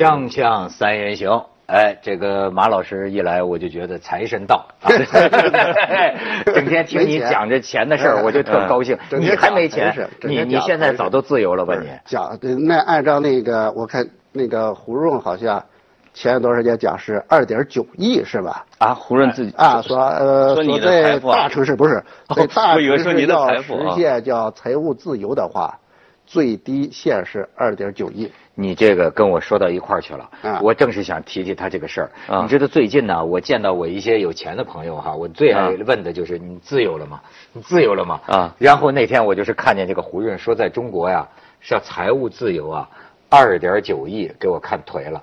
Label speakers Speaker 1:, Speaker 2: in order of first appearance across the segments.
Speaker 1: 锵锵三人行，哎，这个马老师一来，我就觉得财神到，啊 整天听你讲这钱的事儿，我就特高兴。你还没钱，你你现在早都自由了吧？你
Speaker 2: 讲那按照那个，我看那个胡润好像前一段时间讲是二点九亿是吧？
Speaker 3: 啊，胡润自己
Speaker 2: 啊说呃说在大城市不是在大城市
Speaker 3: 要
Speaker 2: 实现叫财务自由的话。最低限是二点九亿，
Speaker 1: 你这个跟我说到一块儿去了。我正是想提提他这个事儿。你知道最近呢，我见到我一些有钱的朋友哈，我最爱问的就是你自由了吗？你自由了吗？啊。然后那天我就是看见这个胡润说，在中国呀是要财务自由啊，二点九亿给我看颓了。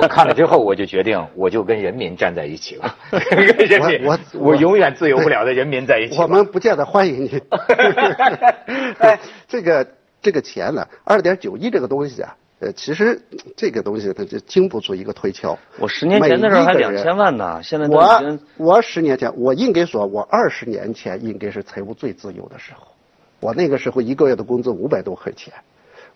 Speaker 1: 我看了之后，我就决定我就跟人民站在一起了。我我 我永远自由不了的人民在一起。
Speaker 2: 我们不见得欢迎你。哎，这个。这个钱呢，二点九亿这个东西啊，呃，其实这个东西它就经不住一个推敲。
Speaker 3: 我十年前的时候还两千万呢，现在
Speaker 2: 我我十年前，我应该说，我二十年前应该是财务最自由的时候。我那个时候一个月的工资五百多块钱，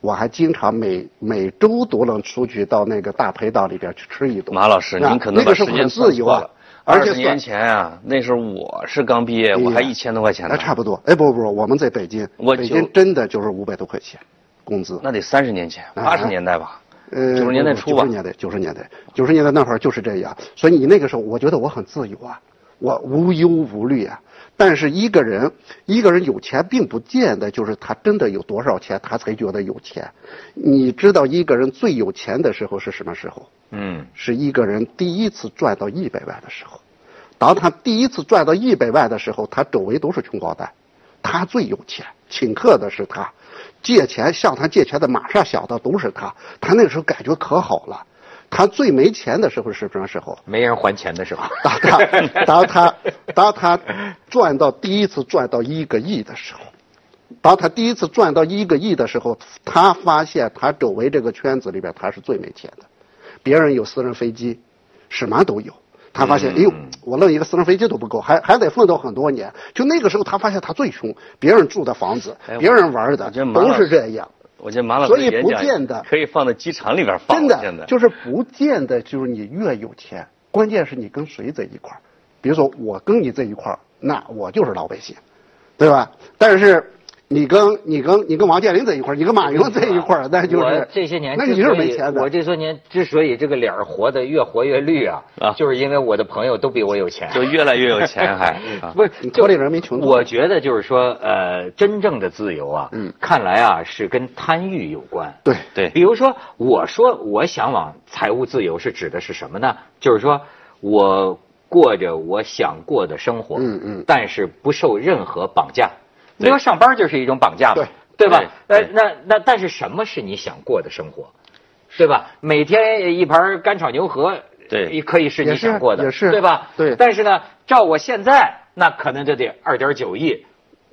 Speaker 2: 我还经常每每周都能出去到那个大排档里边去吃一顿。
Speaker 3: 马老师，您可能把时间
Speaker 2: 自由
Speaker 3: 了。二十年前啊，那时候我是刚毕业，我还一千多块钱呢。
Speaker 2: 那差不多。哎，不不不，我们在北京，北京真的就是五百多块钱工资。
Speaker 3: 那得三十年前，八十年代吧。呃，九十年代初
Speaker 2: 吧。九十年代，九十年代，九十年代那会儿就是这样。所以你那个时候，我觉得我很自由啊，我无忧无虑啊。但是一个人，一个人有钱，并不见得就是他真的有多少钱，他才觉得有钱。你知道一个人最有钱的时候是什么时候？嗯，是一个人第一次赚到一百万的时候。当他第一次赚到一百万的时候，他周围都是穷光蛋，他最有钱，请客的是他，借钱向他借钱的马上想到都是他，他那个时候感觉可好了。他最没钱的时候是什么时候？
Speaker 1: 没人还钱的时候。
Speaker 2: 当他当他当他赚到第一次赚到一个亿的时候，当他第一次赚到一个亿的时候，他发现他周围这个圈子里边他是最没钱的，别人有私人飞机，什么都有。他发现，哎呦，我弄一个私人飞机都不够，还还得奋斗很多年。就那个时候，他发现他最穷，别人住的房子，别人玩的都是这样。
Speaker 3: 我觉得马老师
Speaker 2: 所以不见得
Speaker 3: 可以放在机场里边放。
Speaker 2: 真的，就是不见得就是你越有钱，关键是你跟谁在一块儿。比如说我跟你在一块儿，那我就是老百姓，对吧？但是。你跟你跟你跟王健林在一块儿，你跟马云在一块儿，那就是
Speaker 1: 这些年，
Speaker 2: 那你是没钱的。
Speaker 1: 我这些年之所以这个脸活得越活越绿啊，啊，就是因为我的朋友都比我有钱，
Speaker 3: 就越来越有钱，还
Speaker 1: 不是
Speaker 2: 脱离人民穷。
Speaker 1: 我觉得就是说，呃，真正的自由啊，嗯，看来啊是跟贪欲有关。
Speaker 2: 对
Speaker 3: 对，
Speaker 1: 比如说，我说我向往财务自由是指的是什么呢？就是说我过着我想过的生活，嗯嗯，但是不受任何绑架。你说上班就是一种绑架嘛，对吧？呃，那那但是什么是你想过的生活，对吧？每天一盘干炒牛河，
Speaker 3: 对，
Speaker 1: 可以是你想过的，
Speaker 2: 也是
Speaker 1: 对吧？
Speaker 2: 对。
Speaker 1: 但是呢，照我现在，那可能就得二点九亿。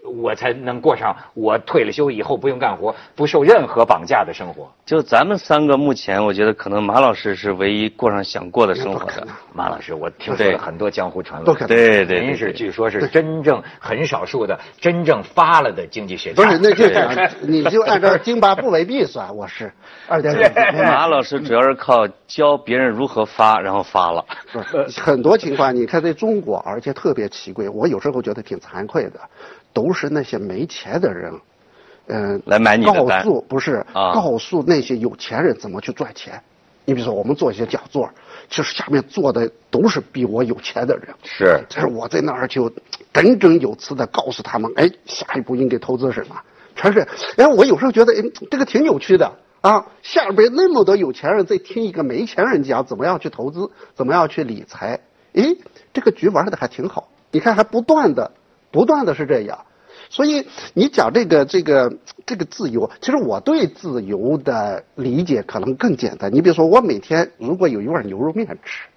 Speaker 1: 我才能过上我退了休以后不用干活、不受任何绑架的生活。
Speaker 3: 就咱们三个目前，我觉得可能马老师是唯一过上想过的生活的。
Speaker 1: 马老师，我听说了很多江湖传闻，
Speaker 3: 对对，
Speaker 1: 您是据说是真正很少数的真正发了的经济学家。
Speaker 2: 不是，那就 你就按照津巴布韦币算，我是 二点五。
Speaker 3: 马老师主要是靠教别人如何发，然后发了。
Speaker 2: 不是很多情况，你看在中国，而且特别奇怪，我有时候觉得挺惭愧的。都是那些没钱的人，
Speaker 3: 嗯，来买你的
Speaker 2: 告诉不是告诉那些有钱人怎么去赚钱。你比如说，我们做一些讲座，其实下面坐的都是比我有钱的人。
Speaker 1: 是，
Speaker 2: 但是我在那儿就振振有词的告诉他们，哎，下一步应该投资什么，全是。哎，我有时候觉得，哎，这个挺有趣的啊。下边那么多有钱人在听一个没钱人讲怎么样去投资，怎么样去理财。哎，这个局玩的还挺好。你看，还不断的。不断的是这样，所以你讲这个这个这个自由，其实我对自由的理解可能更简单。你比如说，我每天如果有一碗牛肉面吃，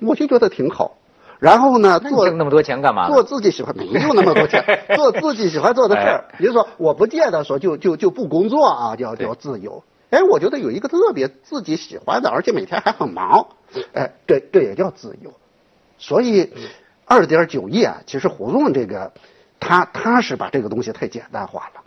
Speaker 2: 我就觉得挺好。然后呢，做
Speaker 1: 那么多钱干嘛？
Speaker 2: 做自己喜欢，没有那么多钱，做自己喜欢做的事儿。比如说，我不见得说就就就不工作啊，叫叫自由。哎，我觉得有一个特别自己喜欢的，而且每天还很忙，哎，这这也叫自由。所以。二点九亿啊，其实胡润这个，他他是把这个东西太简单化了，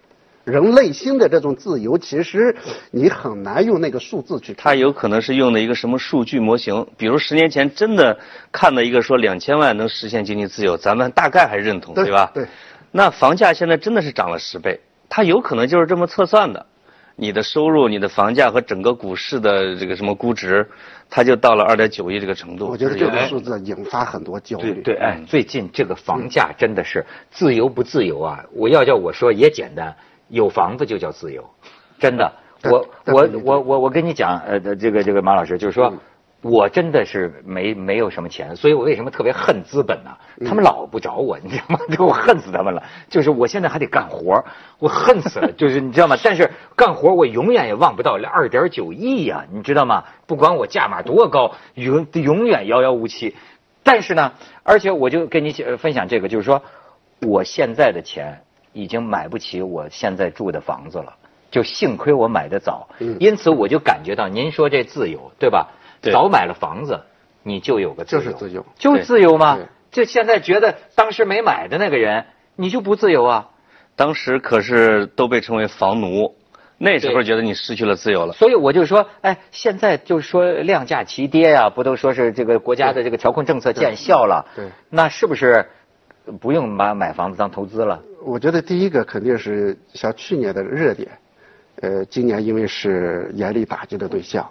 Speaker 2: 人内心的这种自由，其实你很难用那个数字去。
Speaker 3: 他有可能是用的一个什么数据模型？比如十年前真的看到一个说两千万能实现经济自由，咱们大概还认同，对吧？
Speaker 2: 对。
Speaker 3: 那房价现在真的是涨了十倍，他有可能就是这么测算的。你的收入、你的房价和整个股市的这个什么估值，它就到了二点九亿这个程度。
Speaker 2: 我觉得这个数字引发很多焦虑。
Speaker 1: 对，哎，最近这个房价真的是自由不自由啊？我要叫我说也简单，有房子就叫自由，真的。我我我我我跟你讲，呃，这个这个马老师就是说。我真的是没没有什么钱，所以我为什么特别恨资本呢？他们老不找我，你知道吗？我恨死他们了。就是我现在还得干活，我恨死了。就是你知道吗？但是干活我永远也忘不到二点九亿呀，你知道吗？不管我价码多高，永永远遥遥无期。但是呢，而且我就跟你分享这个，就是说，我现在的钱已经买不起我现在住的房子了。就幸亏我买的早，因此我就感觉到您说这自由，对吧？早买了房子，你就有个自
Speaker 2: 由，就是自由，
Speaker 1: 就自由吗？就现在觉得当时没买的那个人，你就不自由啊？
Speaker 3: 当时可是都被称为房奴，那时候觉得你失去了自由了。
Speaker 1: 所以我就说，哎，现在就说量价齐跌呀，不都说是这个国家的这个调控政策见效了？
Speaker 2: 对，
Speaker 1: 那是不是不用把买房子当投资了？
Speaker 2: 我觉得第一个肯定是像去年的热点，呃，今年因为是严厉打击的对象。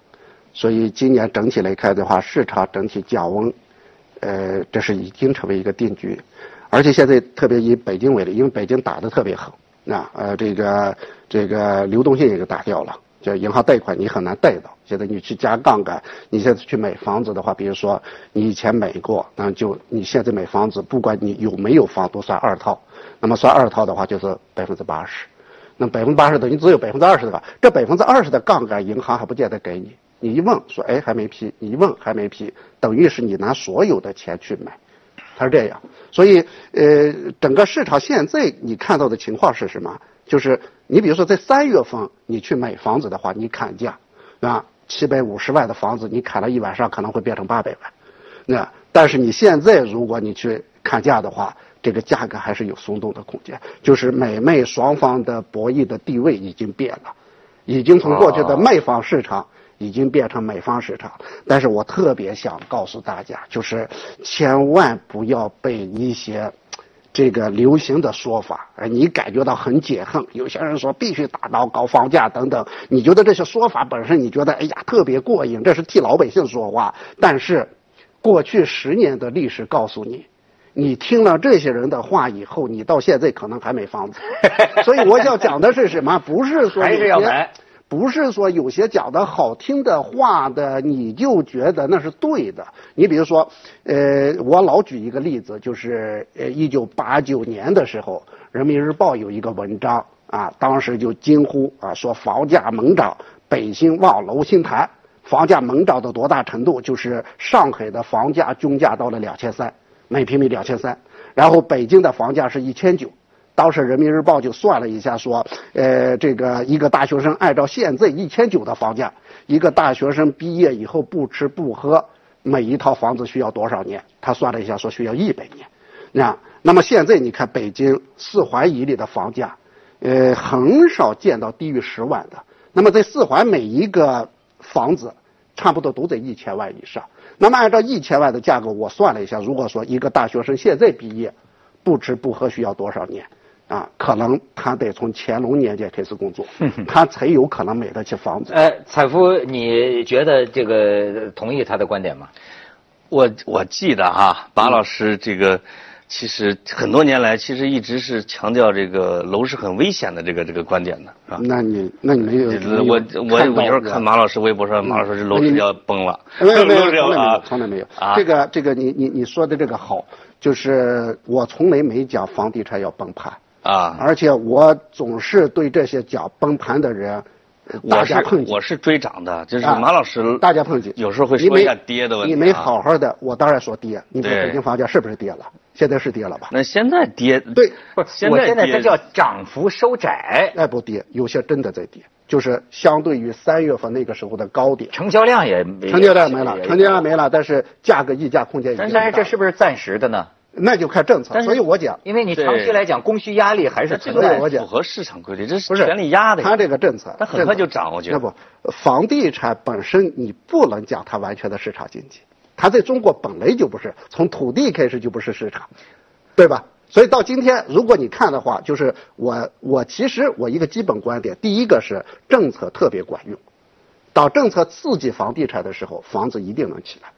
Speaker 2: 所以今年整体来看的话，市场整体降温，呃，这是已经成为一个定局，而且现在特别以北京为例，因为北京打的特别狠，那呃这个这个流动性也就打掉了，就银行贷款你很难贷到，现在你去加杠杆，你现在去买房子的话，比如说你以前买过，那就你现在买房子，不管你有没有房都算二套，那么算二套的话就是百分之八十，那百分之八十等于只有百分之二十的吧，这百分之二十的杠杆银行还不见得给你。你一问说，哎，还没批；你一问还没批，等于是你拿所有的钱去买，它是这样。所以，呃，整个市场现在你看到的情况是什么？就是你比如说在三月份你去买房子的话，你砍价，啊，七百五十万的房子你砍了一晚上可能会变成八百万，那但是你现在如果你去砍价的话，这个价格还是有松动的空间，就是买卖双方的博弈的地位已经变了，已经从过去的卖方市场。已经变成美方市场，但是我特别想告诉大家，就是千万不要被一些这个流行的说法，而你感觉到很解恨。有些人说必须打到高房价等等，你觉得这些说法本身你觉得哎呀特别过瘾，这是替老百姓说话。但是过去十年的历史告诉你，你听了这些人的话以后，你到现在可能还没房子。所以我要讲的是什么？不是说
Speaker 1: 还是要买。
Speaker 2: 不是说有些讲的好听的话的，你就觉得那是对的。你比如说，呃，我老举一个例子，就是呃，一九八九年的时候，《人民日报》有一个文章啊，当时就惊呼啊，说房价猛涨，北京望楼心谈。房价猛涨到多大程度？就是上海的房价均价到了两千三，每平米两千三，然后北京的房价是一千九。当时人民日报就算了一下，说，呃，这个一个大学生按照现在一千九的房价，一个大学生毕业以后不吃不喝，每一套房子需要多少年？他算了一下，说需要一百年。那那么现在你看北京四环以里的房价，呃，很少见到低于十万的。那么在四环每一个房子，差不多都在一千万以上。那么按照一千万的价格，我算了一下，如果说一个大学生现在毕业，不吃不喝需要多少年？啊，可能他得从乾隆年间开始工作，他才有可能买得起房子。
Speaker 1: 哎，彩夫，你觉得这个同意他的观点吗？
Speaker 3: 我我记得哈，马老师这个其实很多年来其实一直是强调这个楼是很危险的这个这个观点的，是吧？
Speaker 2: 那你那你没有？
Speaker 3: 我我我有时候看马老师微博说，马老师这楼市要崩了，
Speaker 2: 没有没有从来没有从来没有。这个这个你你你说的这个好，就是我从来没讲房地产要崩盘。
Speaker 3: 啊！
Speaker 2: 而且我总是对这些讲崩盘的人，大家碰击。
Speaker 3: 我是追涨的，就是马老师。
Speaker 2: 大家碰击，
Speaker 3: 有时候会说一下跌的问题。
Speaker 2: 你没好好的，我当然说跌。你说北京房价是不是跌了？现在是跌了吧？
Speaker 3: 那现在跌？
Speaker 2: 对，
Speaker 1: 不是。我现在这叫涨幅收窄。
Speaker 2: 那不跌，有些真的在跌，就是相对于三月份那个时候的高点。
Speaker 1: 成交量也
Speaker 2: 成交量没了，成交量没了，但是价格溢价空间。
Speaker 1: 但是这是不是暂时的呢？
Speaker 2: 那就看政策。所以我讲，
Speaker 1: 因为你长期来讲供需压力还是存在。
Speaker 3: 符合市场规律，这是权力压的。
Speaker 2: 他这个政策，
Speaker 3: 他很快就涨，我觉得。
Speaker 2: 那不，房地产本身你不能讲它完全的市场经济，它在中国本来就不是，从土地开始就不是市场，对吧？所以到今天，如果你看的话，就是我我其实我一个基本观点，第一个是政策特别管用，当政策刺激房地产的时候，房子一定能起来。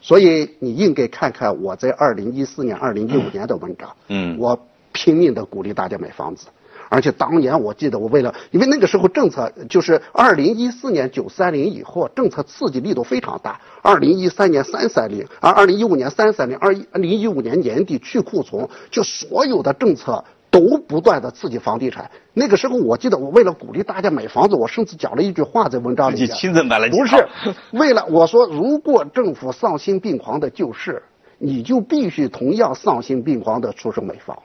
Speaker 2: 所以你应该看看我在二零一四年、二零一五年的文章，嗯，我拼命的鼓励大家买房子。而且当年我记得，我为了，因为那个时候政策就是二零一四年九三零以后，政策刺激力度非常大。二零一三年三三零，而二零一五年三三零，二零一五年年底去库存，就所有的政策都不断的刺激房地产。那个时候我记得，我为了鼓励大家买房子，我甚至讲了一句话在文章里。
Speaker 3: 你亲自买了？
Speaker 2: 不是，为了我说，如果政府丧心病狂的救市，你就必须同样丧心病狂的出手买房。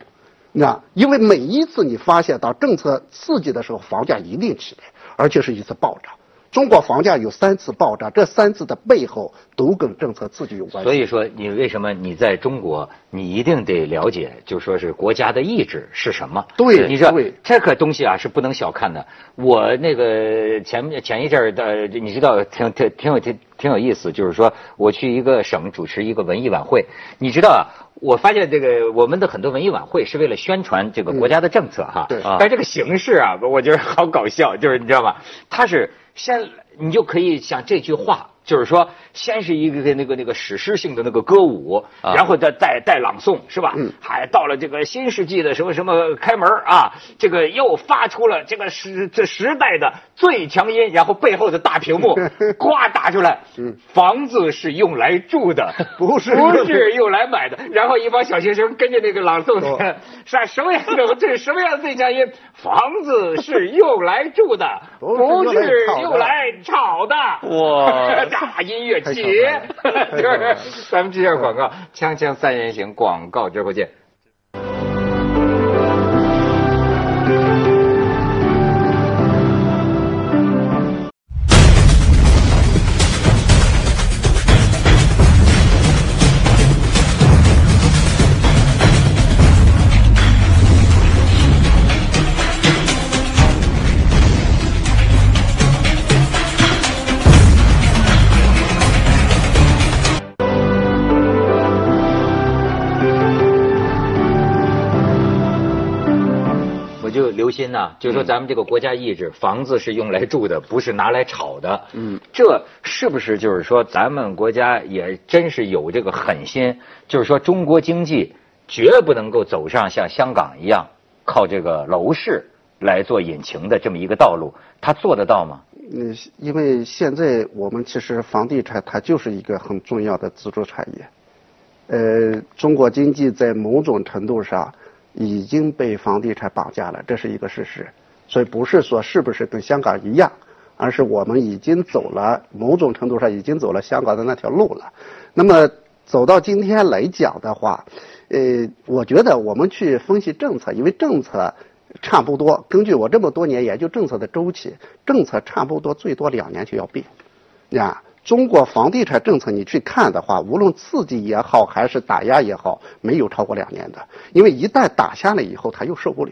Speaker 2: 那因为每一次你发现到政策刺激的时候，房价一定起来，而且是一次暴涨。中国房价有三次暴涨，这三次的背后都跟政策刺激有关。
Speaker 1: 所以说，你为什么你在中国，你一定得了解，就说是国家的意志是什么？
Speaker 2: 对，
Speaker 1: 你知道这个东西啊是不能小看的。我那个前前一阵儿的，你知道，挺挺挺有挺挺有意思，就是说我去一个省主持一个文艺晚会，你知道啊，我发现这个我们的很多文艺晚会是为了宣传这个国家的政策哈，
Speaker 2: 对，
Speaker 1: 但这个形式啊，我觉得好搞笑，就是你知道吗？它是。先，你就可以想这句话。就是说，先是一个那个那个史诗性的那个歌舞，然后再带带朗诵，是吧？嗯。还到了这个新世纪的什么什么开门啊，这个又发出了这个时这时代的最强音，然后背后的大屏幕 呱打出来。嗯。房子是用来住的，
Speaker 2: 不是
Speaker 1: 不是用来买的。然后一帮小学生跟着那个朗诵，是什么样的？这是什么样的最强音？房子是用来住的，不是用来炒的。哇。大音乐节，就 是咱们这下广告，锵锵三人行广告之后见。就是说咱们这个国家意志，房子是用来住的，不是拿来炒的。嗯，这是不是就是说咱们国家也真是有这个狠心？就是说中国经济绝不能够走上像香港一样靠这个楼市来做引擎的这么一个道路，他做得到吗？
Speaker 2: 嗯，因为现在我们其实房地产它就是一个很重要的支柱产业。呃，中国经济在某种程度上。已经被房地产绑架了，这是一个事实。所以不是说是不是跟香港一样，而是我们已经走了某种程度上已经走了香港的那条路了。那么走到今天来讲的话，呃，我觉得我们去分析政策，因为政策差不多，根据我这么多年研究政策的周期，政策差不多最多两年就要变，呀。中国房地产政策，你去看的话，无论刺激也好，还是打压也好，没有超过两年的。因为一旦打下来以后，他又受不了，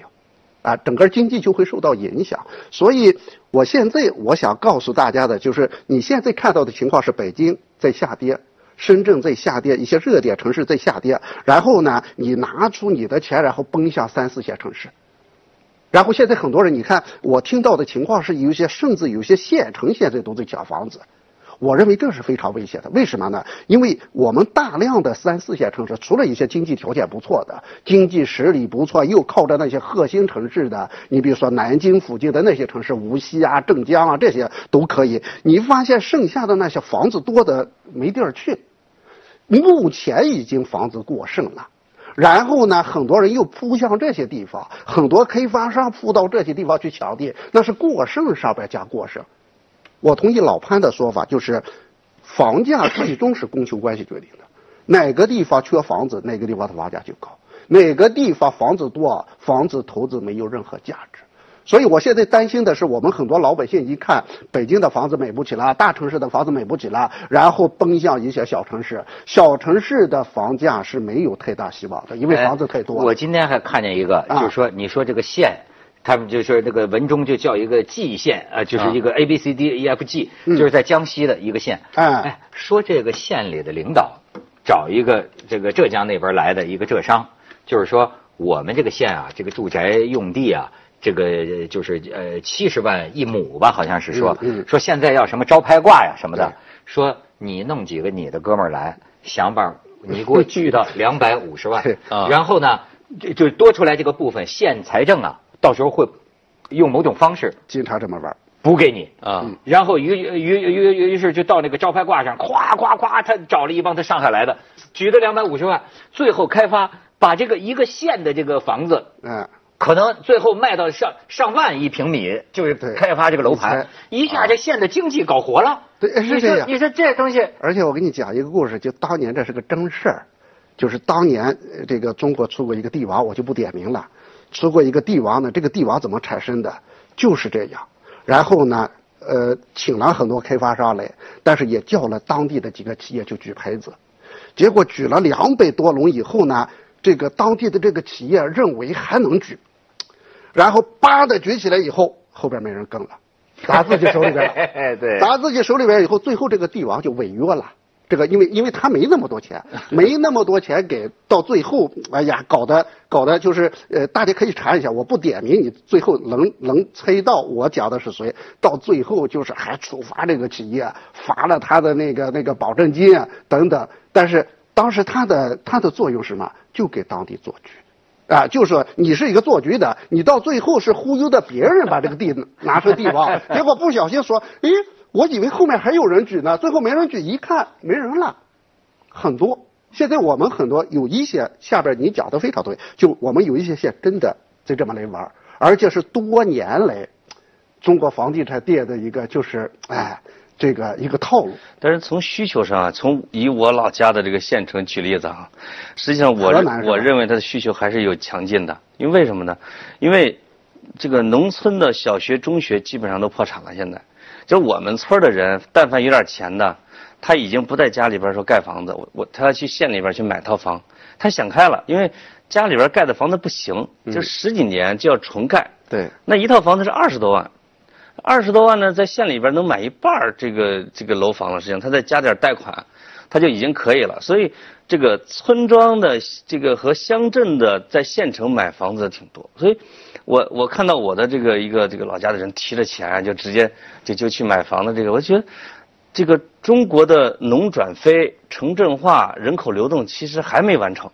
Speaker 2: 啊，整个经济就会受到影响。所以，我现在我想告诉大家的就是，你现在看到的情况是北京在下跌，深圳在下跌，一些热点城市在下跌。然后呢，你拿出你的钱，然后奔向三四线城市。然后现在很多人，你看我听到的情况是，有些甚至有些县城现在都在抢房子。我认为这是非常危险的，为什么呢？因为我们大量的三四线城市，除了一些经济条件不错的、经济实力不错，又靠着那些核心城市的，你比如说南京附近的那些城市，无锡啊、镇江啊这些都可以。你发现剩下的那些房子多的没地儿去，目前已经房子过剩了，然后呢，很多人又扑向这些地方，很多开发商扑到这些地方去抢地，那是过剩上边加过剩。我同意老潘的说法，就是房价最终是供求关系决定的。哪个地方缺房子，哪个地方的房价就高；哪个地方房子多，房子投资没有任何价值。所以我现在担心的是，我们很多老百姓一看北京的房子买不起了，大城市的房子买不起了，然后奔向一些小城市。小城市的房价是没有太大希望的，因为房子太多。
Speaker 1: 我今天还看见一个，就是说，你说这个县，他们就说那个文中就叫一个蓟县啊，就是一个 A B C D E F G，就是在江西的一个县。哎，说这个县里的领导找一个这个浙江那边来的一个浙商，就是说我们这个县啊，这个住宅用地啊。这个就是呃七十万一亩吧，好像是说说现在要什么招拍挂呀什么的，说你弄几个你的哥们儿来，想法你给我聚到 两百五十万，然后呢就就多出来这个部分，县财政啊到时候会用某种方式
Speaker 2: 经常这么玩
Speaker 1: 补给你。啊，然后于于于于于是就到那个招牌挂上，咵咵咵，他找了一帮他上海来的，举了两百五十万，最后开发把这个一个县的这个房子嗯。可能最后卖到上上万一平米，就是开发这个楼盘，一下这县的经济搞活了。
Speaker 2: 对，是这样。
Speaker 1: 你说这东西，
Speaker 2: 而且我给你讲一个故事，就当年这是个真事儿，就是当年这个中国出过一个帝王，我就不点名了，出过一个帝王呢。这个帝王怎么产生的？就是这样。然后呢，呃，请了很多开发商来，但是也叫了当地的几个企业就举牌子，结果举了两百多笼以后呢，这个当地的这个企业认为还能举。然后叭的举起来以后，后边没人跟了，砸自己手里边了。
Speaker 1: 对，
Speaker 2: 砸自己手里边以后，最后这个帝王就违约了。这个因为因为他没那么多钱，没那么多钱给，到最后，哎呀，搞得搞得就是呃，大家可以查一下，我不点名，你最后能能猜到我讲的是谁？到最后就是还处罚这个企业，罚了他的那个那个保证金啊等等。但是当时他的他的作用是什么？就给当地做局。啊，就是说你是一个做局的，你到最后是忽悠的别人把这个地拿出地王，结果不小心说，诶，我以为后面还有人举呢，最后没人举，一看没人了，很多。现在我们很多有一些下边你讲的非常对，就我们有一些县真的就这么来玩，而且是多年来中国房地产跌的一个就是哎。这个一个套路，
Speaker 3: 但是从需求上啊，从以我老家的这个县城举例子啊，实际上我我认为它的需求还是有强劲的，因为为什么呢？因为这个农村的小学、中学基本上都破产了，现在就我们村的人，但凡有点钱的，他已经不在家里边说盖房子，我我他要去县里边去买套房，他想开了，因为家里边盖的房子不行，就十几年就要重盖，
Speaker 2: 对，
Speaker 3: 那一套房子是二十多万。二十多万呢，在县里边能买一半这个这个楼房了。实际上，他再加点贷款，他就已经可以了。所以，这个村庄的这个和乡镇的在县城买房子的挺多。所以，我我看到我的这个一个这个老家的人提着钱就直接就就去买房的这个，我觉得这个中国的农转非、城镇化、人口流动其实还没完成。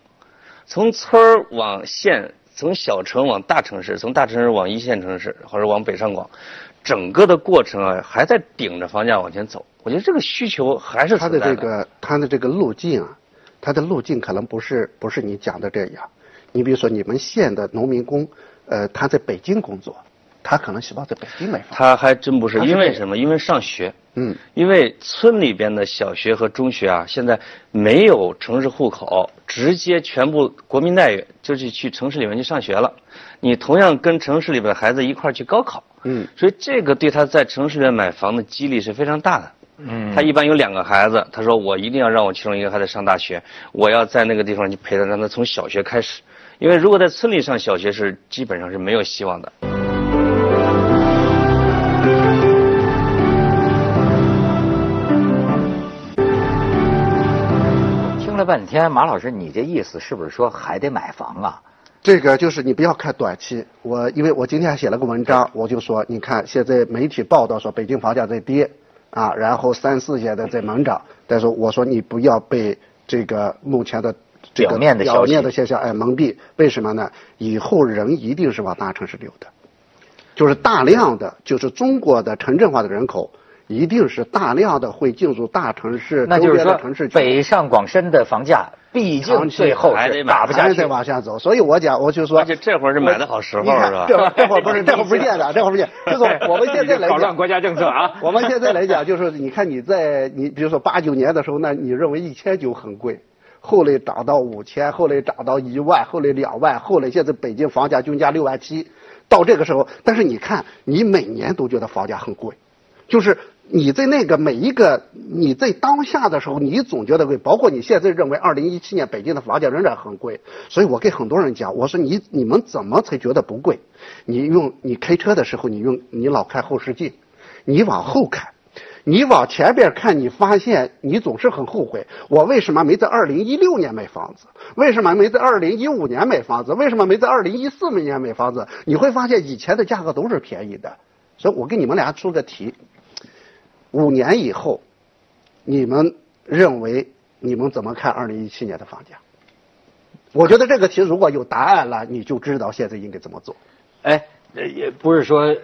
Speaker 3: 从村儿往县，从小城往大城市，从大城市往一线城市或者往北上广。整个的过程啊，还在顶着房价往前走。我觉得这个需求还是
Speaker 2: 它的这个它的这个路径啊，它的路径可能不是不是你讲的这样。你比如说你们县的农民工，呃，他在北京工作，他可能希望在北京买房。
Speaker 3: 他还真不是，因为什么？因为上学。嗯。因为村里边的小学和中学啊，现在没有城市户口，直接全部国民待遇，就是去城市里面去上学了。你同样跟城市里边的孩子一块去高考。嗯，所以这个对他在城市里面买房的激励是非常大的。嗯，他一般有两个孩子，他说我一定要让我其中一个孩子上大学，我要在那个地方去陪他，让他从小学开始。因为如果在村里上小学是基本上是没有希望的。
Speaker 1: 听了半天，马老师，你这意思是不是说还得买房啊？
Speaker 2: 这个就是你不要看短期，我因为我今天还写了个文章，我就说，你看现在媒体报道说北京房价在跌，啊，然后三四线的在猛涨，但是我说你不要被这个目前的这个
Speaker 1: 表面的
Speaker 2: 表面的现象哎蒙蔽，为什么呢？以后人一定是往大城市流的，就是大量的就是中国的城镇化的人口。一定是大量的会进入大城市，
Speaker 1: 那就是说，北上广深的房价毕竟最后
Speaker 3: 还得
Speaker 1: 打不下去，
Speaker 2: 再往下走。所以我讲，我就说，
Speaker 3: 而且这会儿是买的好时候，是吧？
Speaker 2: 这这会儿不是，这会儿不见的，这会儿不见。就是我们现在来
Speaker 1: 讲，国家政策啊。
Speaker 2: 我们现在来讲，就是你看你在你比如说八九年的时候，那你认为一千九很贵，后来涨到五千，后来涨到一万，后来两万，后来现在北京房价均价六万七，到这个时候，但是你看，你每年都觉得房价很贵，就是你在那个每一个你在当下的时候，你总觉得贵，包括你现在认为二零一七年北京的房价仍然很贵，所以我给很多人讲，我说你你们怎么才觉得不贵？你用你开车的时候，你用你老看后视镜，你往后看。你往前边看，你发现你总是很后悔，我为什么没在二零一六年买房子？为什么没在二零一五年买房子？为什么没在二零一四年买房子？你会发现以前的价格都是便宜的，所以我给你们俩出个题：五年以后，你们认为你们怎么看二零一七年的房价？我觉得这个题如果有答案了，你就知道现在应该怎么做。
Speaker 1: 哎，也不是说。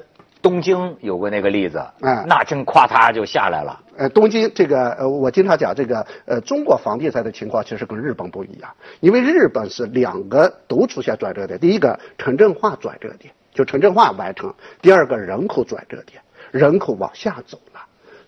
Speaker 1: 东京有过那个例子，嗯，那真夸嚓就下来了。
Speaker 2: 呃，东京这个，呃，我经常讲这个，呃，中国房地产的情况其实跟日本不一样，因为日本是两个都出现转折点，第一个城镇化转折点，就城镇化完成；第二个人口转折点，人口往下走了。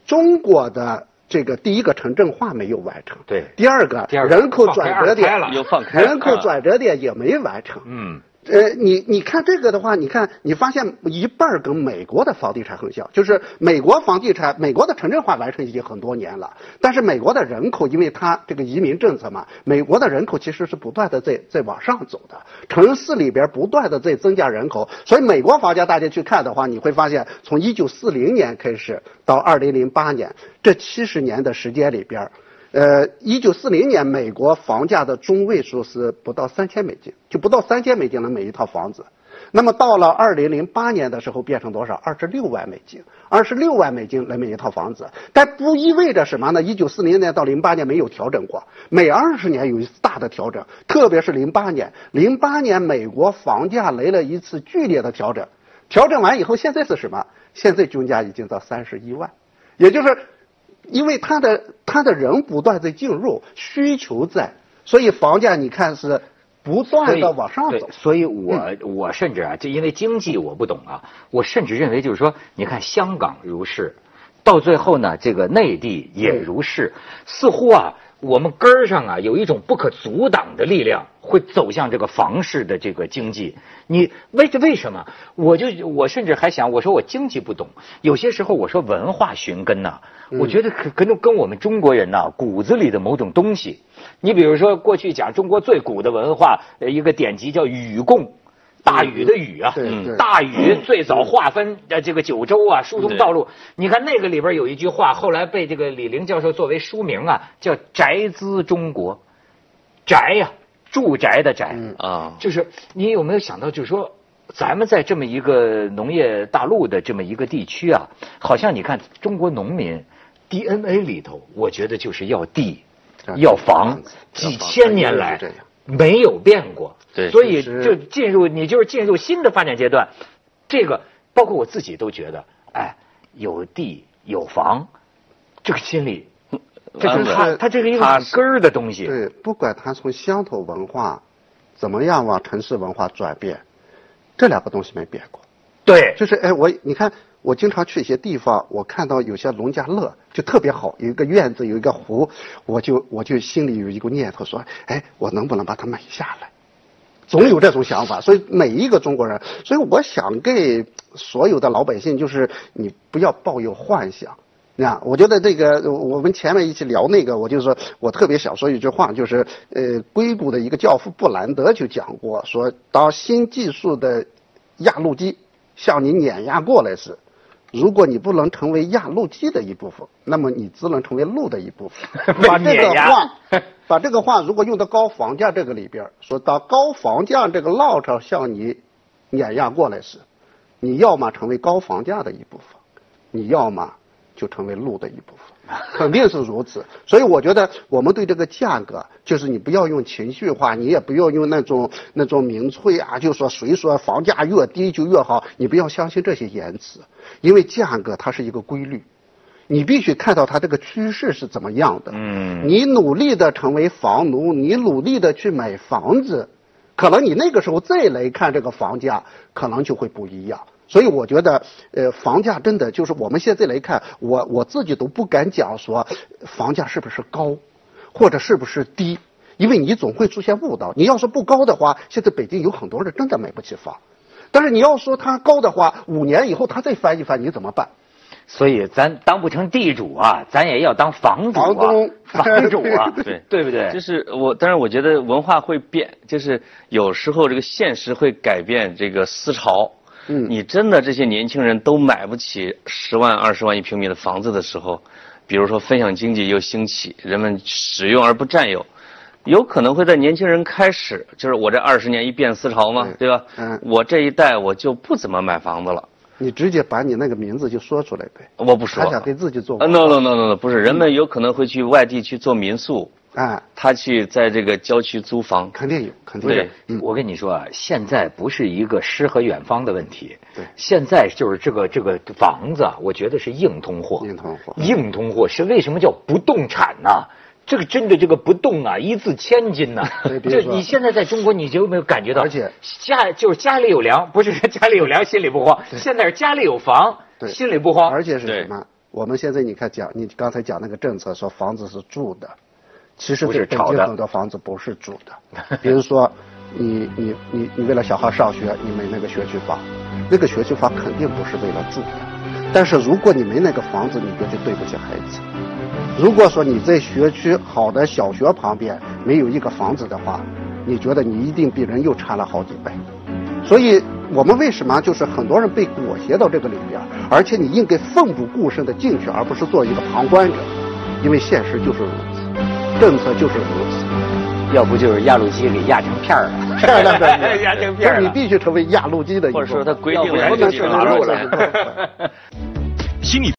Speaker 2: 中国的这个第一个城镇化没有完成，
Speaker 1: 对，
Speaker 2: 第二个人口转折点
Speaker 3: 又放开，
Speaker 2: 人口转折点也没完成，嗯。呃，你你看这个的话，你看你发现一半跟美国的房地产很像，就是美国房地产，美国的城镇化完成已经很多年了，但是美国的人口，因为它这个移民政策嘛，美国的人口其实是不断的在在往上走的，城市里边不断的在增加人口，所以美国房价大家去看的话，你会发现从一九四零年开始到二零零八年这七十年的时间里边。呃，一九四零年，美国房价的中位数是不到三千美金，就不到三千美金能买一套房子。那么到了二零零八年的时候，变成多少？二十六万美金，二十六万美金来买一套房子。但不意味着什么呢？一九四零年到零八年没有调整过，每二十年有一次大的调整，特别是零八年，零八年美国房价来了一次剧烈的调整。调整完以后，现在是什么？现在均价已经到三十一万，也就是。因为他的他的人不断在进入，需求在，所以房价你看是不断的往上走。
Speaker 1: 所以我我甚至啊，就因为经济我不懂啊，我甚至认为就是说，你看香港如是，到最后呢，这个内地也如是，似乎啊。我们根儿上啊，有一种不可阻挡的力量，会走向这个房市的这个经济。你为这为什么？我就我甚至还想，我说我经济不懂，有些时候我说文化寻根呐，我觉得可可能跟我们中国人呐骨子里的某种东西。你比如说，过去讲中国最古的文化，一个典籍叫禹贡。大禹的禹啊，大禹最早划分呃这个九州啊，疏通道路。你看那个里边有一句话，后来被这个李陵教授作为书名啊，叫“宅兹中国”。宅呀，住宅的宅啊，就是你有没有想到，就是说，咱们在这么一个农业大陆的这么一个地区啊，好像你看中国农民 DNA 里头，我觉得就是要地，要房，几千年来没有变过。对所以就进入你就是进入新的发展阶段，这个包括我自己都觉得，哎，有地有房，这个心理，这是他他这是一个根儿的东西。
Speaker 2: 对，不管他从乡土文化怎么样往城市文化转变，这两个东西没变过。
Speaker 1: 对，
Speaker 2: 就是哎，我你看。我经常去一些地方，我看到有些农家乐就特别好，有一个院子，有一个湖，我就我就心里有一个念头说，哎，我能不能把它买下来？总有这种想法，所以每一个中国人，所以我想给所有的老百姓，就是你不要抱有幻想。那我觉得这个，我们前面一起聊那个，我就说我特别想说一句话，就是呃，硅谷的一个教父布兰德就讲过，说当新技术的压路机向你碾压过来时。如果你不能成为压路机的一部分，那么你只能成为路的一部分。把这个话，把这个话如果用到高房价这个里边，说到高房价这个浪潮向你碾压过来时，你要么成为高房价的一部分，你要么就成为路的一部分。肯定是如此，所以我觉得我们对这个价格，就是你不要用情绪化，你也不要用那种那种民粹啊，就说谁说房价越低就越好，你不要相信这些言辞，因为价格它是一个规律，你必须看到它这个趋势是怎么样的。嗯，你努力的成为房奴，你努力的去买房子，可能你那个时候再来看这个房价，可能就会不一样。所以我觉得，呃，房价真的就是我们现在来看，我我自己都不敢讲说房价是不是高，或者是不是低，因为你总会出现误导。你要是不高的话，现在北京有很多人真的买不起房。但是你要说它高的话，五年以后它再翻一翻，你怎么办？
Speaker 1: 所以咱当不成地主啊，咱也要当房主啊，房主啊，对对不对？
Speaker 3: 就是我，但是我觉得文化会变，就是有时候这个现实会改变这个思潮。嗯，你真的这些年轻人都买不起十万、二十万一平米的房子的时候，比如说分享经济又兴起，人们使用而不占有，有可能会在年轻人开始，就是我这二十年一变思潮嘛，对吧？嗯，我这一代我就不怎么买房子了。
Speaker 2: 你直接把你那个名字就说出来呗。
Speaker 3: 我不说。
Speaker 2: 他想给自己做。
Speaker 3: no no no no no，不是，人们有可能会去外地去做民宿。啊。他去在这个郊区租房。
Speaker 2: 肯定有，肯定有。
Speaker 1: 对，我跟你说啊，现在不是一个诗和远方的问题。对。现在就是这个这个房子，我觉得是硬通货。
Speaker 2: 硬通货。
Speaker 1: 硬通货是为什么叫不动产呢？这个真的这个不动啊，一字千金呐。这你现在在中国，你就有没有感觉到？
Speaker 2: 而且
Speaker 1: 家就是家里有粮，不是家里有粮心里不慌。现在是家里有房，心里不慌。
Speaker 2: 而且是什么？我们现在你看讲，你刚才讲那个政策，说房子是住的，其实在北京很多房子不是住的。比如说，你你你你为了小孩上学，你买那个学区房，那个学区房肯定不是为了住的。但是如果你没那个房子，你就对不起孩子。如果说你在学区好的小学旁边没有一个房子的话，你觉得你一定比人又差了好几倍。所以我们为什么就是很多人被裹挟到这个里边，而且你应该奋不顾身的进去，而不是做一个旁观者，因为现实就是如此，政策就是如此，
Speaker 1: 要不就是压路机给压成片儿了，
Speaker 2: 片儿了，压成片儿，你必须成为压路机的，
Speaker 3: 或者说他规定
Speaker 2: 了不能是马路了。
Speaker 4: 心 理